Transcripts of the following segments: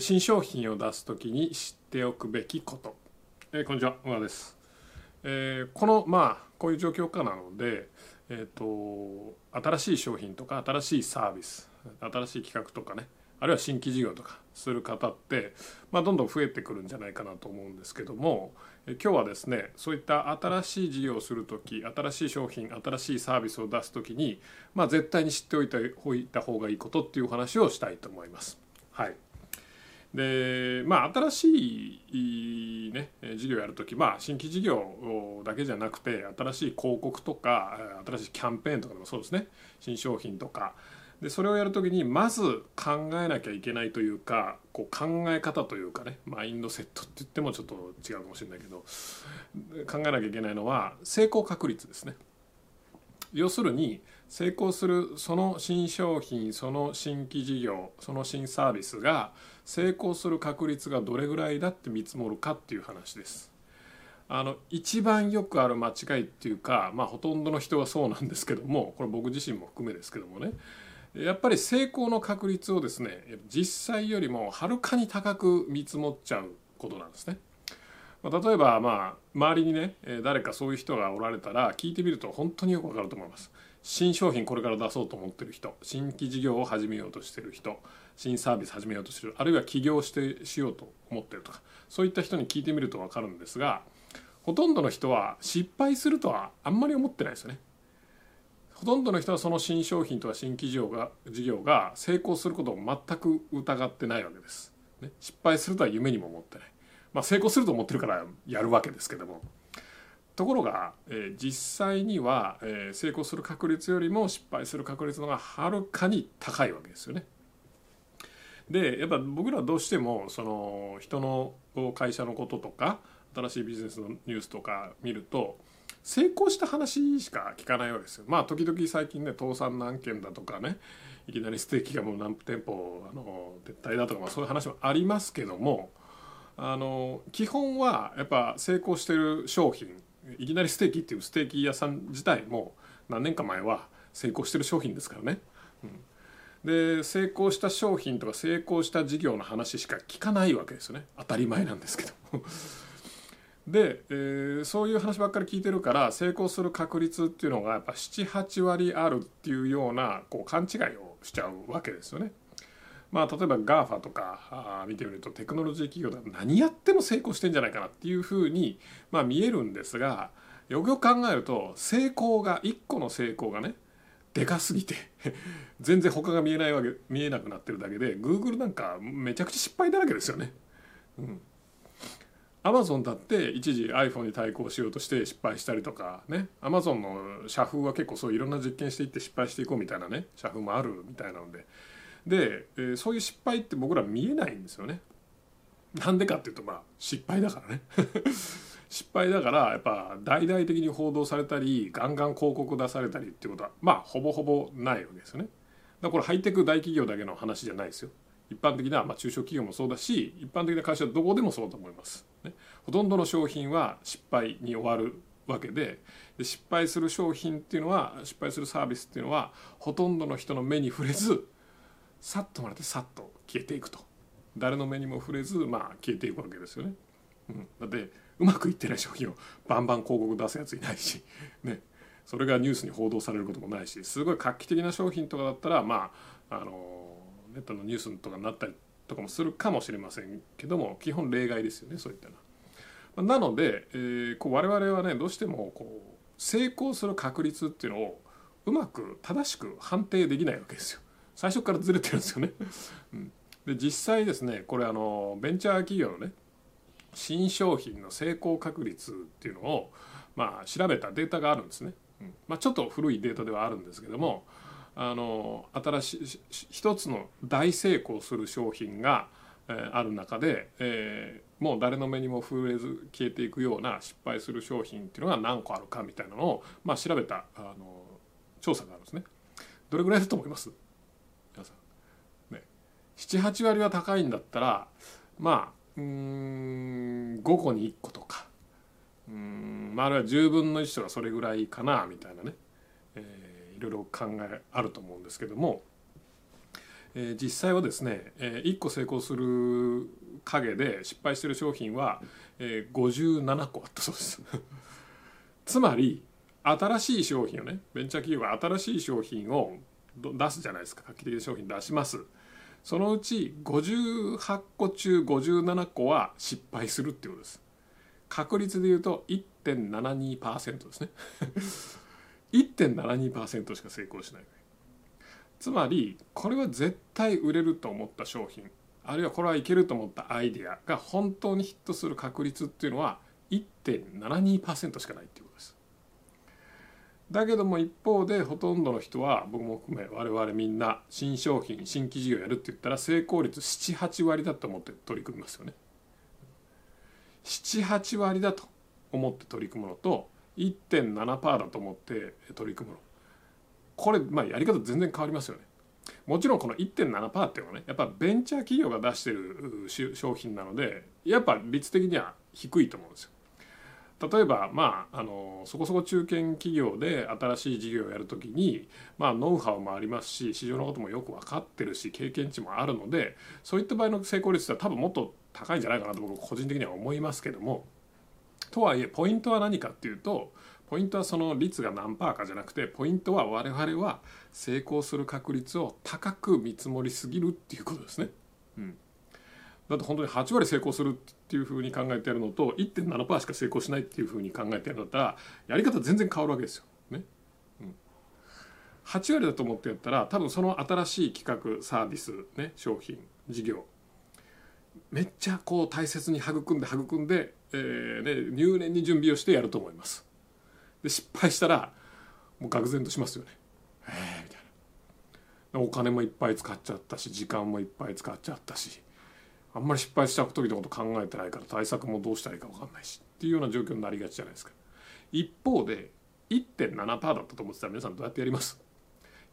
新商品を出す時に知っておくべきこと、えーこんにちは小川です、えーこのまあこういう状況下なのでえっ、と新しい商品とか新しいサービス新しい企画とかねあるいは新規事業とかする方って、まあ、どんどん増えてくるんじゃないかなと思うんですけどもえ今日はですねそういった新しい事業をする時新しい商品新しいサービスを出す時に、まあ、絶対に知っておいたおいた方がいいことっていうお話をしたいと思います。はい。でまあ新しい、ね、事業やるとき、まあ、新規事業だけじゃなくて新しい広告とか新しいキャンペーンとかでもそうですね新商品とかでそれをやるときにまず考えなきゃいけないというかこう考え方というかねマインドセットって言ってもちょっと違うかもしれないけど考えなきゃいけないのは成功確率ですね。要するに成功するその新商品その新規事業その新サービスが成功する確率がどれぐらいだって見積もるかっていう話です。あの一番よくある間違いっていうか、まあ、ほとんどの人はそうなんですけどもこれ僕自身も含めですけどもねやっぱり成功の確率をですね実際よりもはるかに高く見積もっちゃうことなんですね。まあ例えばまあ周りにね誰かそういう人がおられたら聞いてみると本当によくわかると思います。新商品これから出そうと思ってる人新規事業を始めようとしてる人新サービス始めようとしてるあるいは起業してしようと思ってるとかそういった人に聞いてみると分かるんですがほとんどの人は失敗するとはあんまり思ってないですよね。ほとんどの人はその新商品とか新規事業が事業が成功することを全く疑ってないわけです。ね、失敗するとは夢にも思ってない。まあ、成功すると思ってるからやるわけですけどもところが、えー実際には、えー成功する確率よりも失敗する確率の方がはるかに高いわけですよね。でやっぱ僕らどうしてもその人の会社のこととか新しいビジネスのニュースとか見ると成功した話しか聞かないわけですよ。まあ時々最近ね倒産何件だとかねいきなりステーキがもう何店舗あの撤退だとか、まあ、そういう話もありますけどもあの基本はやっぱ成功してる商品いきなりステーキっていうステーキ屋さん自体も何年か前は成功してる商品ですからね。うんで成功した商品とか成功した事業の話しか聞かないわけですよね当たり前なんですけど。で、えーそういう話ばっかり聞いてるから成功する確率っていうのがやっぱ78割あるっていうようなこう勘違いをしちゃうわけですよね。まあ、例えば GAFA とか見てみるとテクノロジー企業だと何やっても成功してんじゃないかなっていうふうに、まあ、見えるんですがよくよく考えると成功が1個の成功がねでかすぎて 全然他が見えないわけ見えなくなってるだけで Google なんかめちゃくちゃ失敗だらけですよね。うんアマゾンだって一時 iPhone に対抗しようとして失敗したりとかねアマゾンの社風は結構そういろんな実験していって失敗していこうみたいなね社風もあるみたいなのでで、えーそういう失敗って僕ら見えないんですよね。なんでかっていうとまあ失敗だからね 失敗だからやっぱ大々的に報道されたりガンガン広告出されたりっていうことはまあほぼほぼないわけですよね。だからこれハイテク大企業だけの話じゃないですよ。一般的な、まあ、中小企業もそうだし一般的な会社はどこでもそうだと思います、ね、ほとんどの商品は失敗に終わるわけでで失敗する商品っていうのは失敗するサービスっていうのはほとんどの人の目に触れずさっともらってさっと消えていくと。誰の目にも触れず、まあ、消えていくわけですよね、うん、だってうまくいってない商品をバンバン広告出すやついないし、ね、それがニュースに報道されることもないしすごい画期的な商品とかだったらまああのネットのニュースとかになったりとかもするかもしれませんけども基本例外ですよねそういったのは。なので、えーこう我々はねどうしてもこう成功する確率っていうのをうまく正しく判定できないわけですよ。最初からずれてるんですよね。うん、で実際ですねこれあのベンチャー企業のね新商品の成功確率っていうのを、まあ、調べたデータがあるんですね。うんまあ、ちょっと古いデータではあるんですけどもあの新しい一つの大成功する商品が、えーある中で、えーもう誰の目にも触れず消えていくような失敗する商品っていうのが何個あるかみたいなのを、まあ、調べたあの調査があるんですね。どれぐらいだと思います？78割は高いんだったらまあうん5個に1個とかうん、まあ、あるいは10分の1とかそれぐらいかなみたいなね、えーいろいろ考えあると思うんですけども、えー、実際はですね、えー、1個成功する影で失敗してる商品は、えー、57個あったそうです。つまり新しい商品をねベンチャー企業が新しい商品を出すじゃないですか。画期的な商品出します。そのうち58個中57個は失敗するっていうことです。確率で言うと1.72%ですね。1.72%しか成功しない。つまりこれは絶対売れると思った商品あるいはこれはいけると思ったアイデアが本当にヒットする確率っていうのは1.72%しかないっていうことです。だけども一方でほとんどの人は僕も含め我々みんな新商品新規事業やるって言ったら成功率78割だと思って取り組みますよね。78割だと思って取り組むのと1.7%だと思って取り組むの。これまあやり方全然変わりますよね。もちろんこの1.7%っていうのはねやっぱベンチャー企業が出してる商品なのでやっぱ率的には低いと思うんですよ。例えば、まあ、あのそこそこ中堅企業で新しい事業をやるときに、まあ、ノウハウもありますし市場のこともよく分かってるし経験値もあるのでそういった場合の成功率は多分もっと高いんじゃないかなと僕個人的には思いますけどもとはいえポイントは何かっていうとポイントはその率が何パーかじゃなくてポイントは我々は成功する確率を高く見積もりすぎるっていうことですね。うんだって本当に8割成功するっていうふうに考えてるのと1.7%しか成功しないっていうふうに考えてるんだったらやり方全然変わるわけですよ。ね。うん、8割だと思ってやったら多分その新しい企画サービス、ね、商品事業めっちゃこう大切に育んで育んで、えーね、入念に準備をしてやると思います。で失敗したらもう愕然としますよね。えー、みたいな。お金もいっぱい使っちゃったし時間もいっぱい使っちゃったしあんまり失敗した時のこと考えてないから対策もどうしたらいいか分かんないしっていうような状況になりがちじゃないですか。一方で1.7%だったと思ってたら皆さんどうやってやります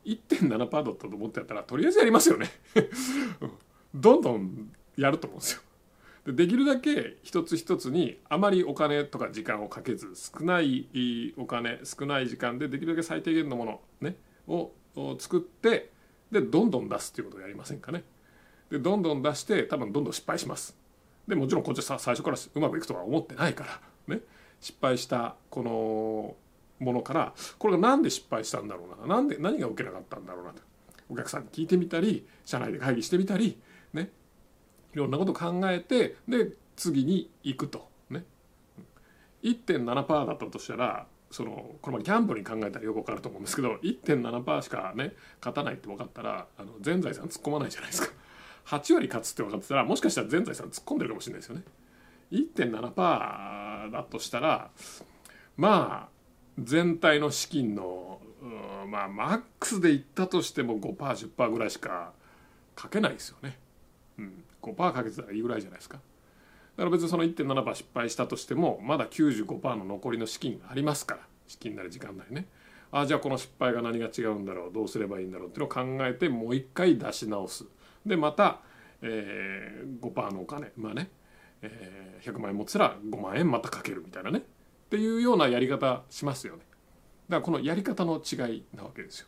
？1.7%だったと思ってやったらとりあえずやりますよね。どんどんやると思うんですよ。でできるだけ一つ一つにあまりお金とか時間をかけず少ないお金少ない時間でできるだけ最低限のもの、ね、を作ってでどんどん出すっていうことをやりませんかね。でどんどん出して多分どんどん失敗します。でもちろんこっちは最初からうまくいくとは思ってないからね。失敗したこのものからこれが何で失敗したんだろうななんで何が受けなかったんだろうなとお客さんに聞いてみたり社内で会議してみたりね。いろんなこと考えてで次に行くとね。1.7%だったとしたらそのこのギャンブルに考えたらよく分かると思うんですけど1.7%しかね勝たないって分かったらあの全財産突っ込まないじゃないですか。8割勝つって分かってたらもしかしたら全財産突っ込んでるかもしれないですよね。1.7%だとしたらまあ全体の資金のまあマックスでいったとしても 5%10% ぐらいしかかけないですよね。うん、5%かけてたらいいぐらいじゃないですか。だから別にその1.7%失敗したとしてもまだ95%の残りの資金ありますから資金なり時間なりね。ああじゃあこの失敗が何が違うんだろうどうすればいいんだろうっていうのを考えてもう一回出し直す。でまた、えー、5%のお金まあね、えー、100万円持ってたら5万円またかけるみたいなねっていうようなやり方しますよね。だからこのやり方の違いなわけですよ。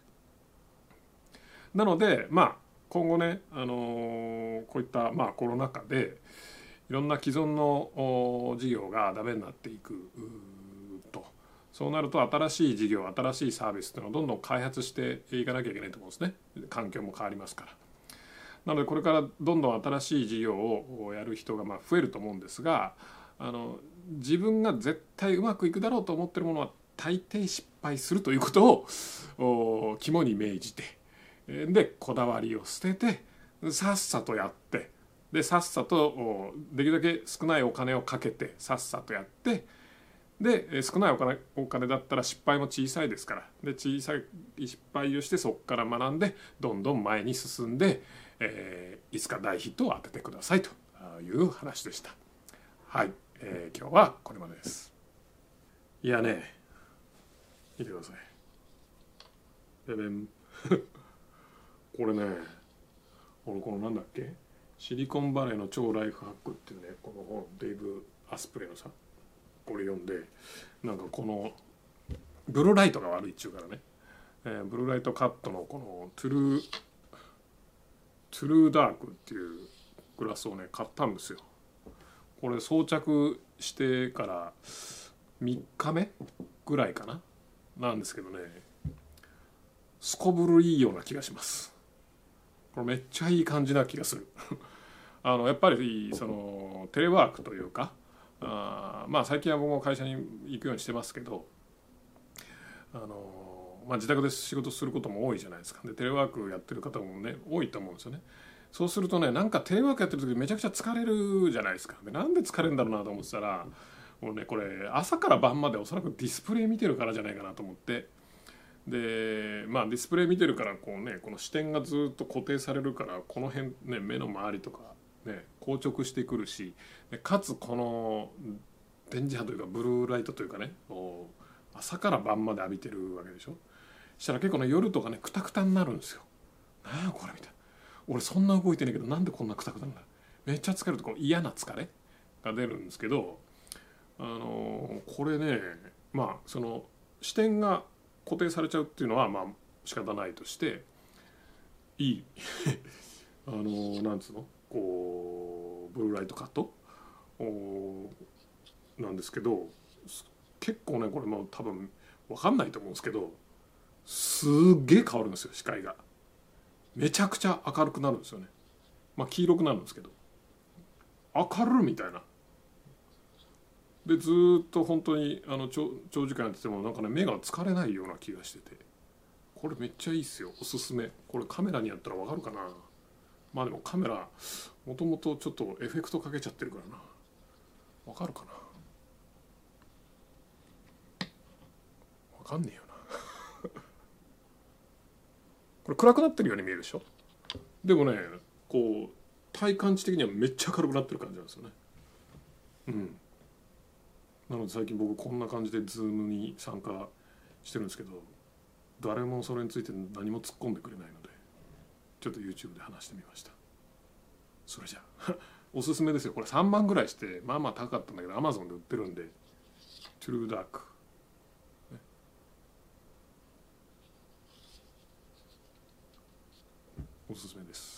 なのでまあ今後ね、あのー、こういった、まあ、コロナ禍でいろんな既存の事業がダメになっていくと。そうなると新しい事業新しいサービスっていうのをどんどん開発していかなきゃいけないと思うんですね。環境も変わりますから。なのでこれからどんどん新しい事業をやる人がま増えると思うんですがあの自分が絶対うまくいくだろうと思ってるものは大抵失敗するということを肝に銘じてでこだわりを捨ててさっさとやってでさっさとできるだけ少ないお金をかけてさっさとやってで少ないお金お金だったら失敗も小さいですからで小さい失敗をしてそこから学んでどんどん前に進んでえー、いつか大ヒットを当ててくださいという話でした。はい、えー、今日はこれまでです。いやね、見てください。べべん。これね、俺このなんだっけ？シリコンバレーの超ライフハックっていうね、この本、デイブ・アスプレイのさ、これ読んで、なんかこの、ブルーライトが悪いっちゅうからね、えー、ブルーライトカットのこのトゥルートゥルーダークっていうグラスをね買ったんですよ。これ装着してから3日目ぐらいかな？なんですけどね。すこぶるいいような気がします。これめっちゃいい感じな気がする。あのやっぱりそのテレワークというかあまあ最近は僕も会社に行くようにしてますけどあの、まあ、自宅で仕事することも多いじゃないですか。でテレワークやってる方もね多いと思うんですよね。そうするとねなんかテレワークやってる時めちゃくちゃ疲れるじゃないですか。でなんで疲れるんだろうなと思ってたらもうねこれ朝から晩までおそらくディスプレイ見てるからじゃないかなと思って。でまあディスプレイ見てるからこうねこの視点がずっと固定されるからこの辺ね目の周りとかね硬直してくるしでかつこの電磁波というかブルーライトというかね朝から晩まで浴びてるわけでしょ。したら結構ね夜とかねクタクタになるんですよ。なんやこれ？みたいな。俺そんな動いてないけどなんでこんなクタクタなんだめっちゃ疲れるとこの嫌な疲れが出るんですけどあのこれねまあその視点が固定されちゃうっていうのはまあ仕方ないとしていい。あのなんつうの？こうブルーライトカット？なんですけど結構ねこれも多分分かんないと思うんですけどすっげえ変わるんですよ視界が。めちゃくちゃ明るくなるんですよね。まあ黄色くなるんですけど。明るみたいな。でずっと本当にあの長長時間やっててもなんかね目が疲れないような気がしてて。これめっちゃいいっすよ。おすすめ。これカメラにやったら分かるかな。まあでもカメラもともとちょっとエフェクトかけちゃってるからな。分かるかな。分かんねえよなこれ暗くなってるように見えるでしょ？でもねこう体感値的にはめっちゃ明るくなってる感じなんですよね。うん。なので最近僕こんな感じで Zoom に参加してるんですけど誰もそれについて何も突っ込んでくれないのでちょっと YouTube で話してみました。それじゃあ おすすめですよ。これ3万ぐらいしてまあまあ高かったんだけど Amazon で売ってるんでトゥルーダーク、おすすめです。